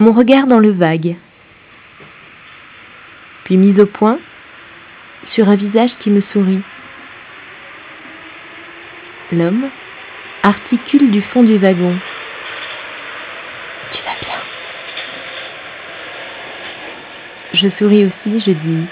Mon regard dans le vague. Puis mise au point sur un visage qui me sourit. L'homme articule du fond du wagon. Tu vas bien? Je souris aussi, je dis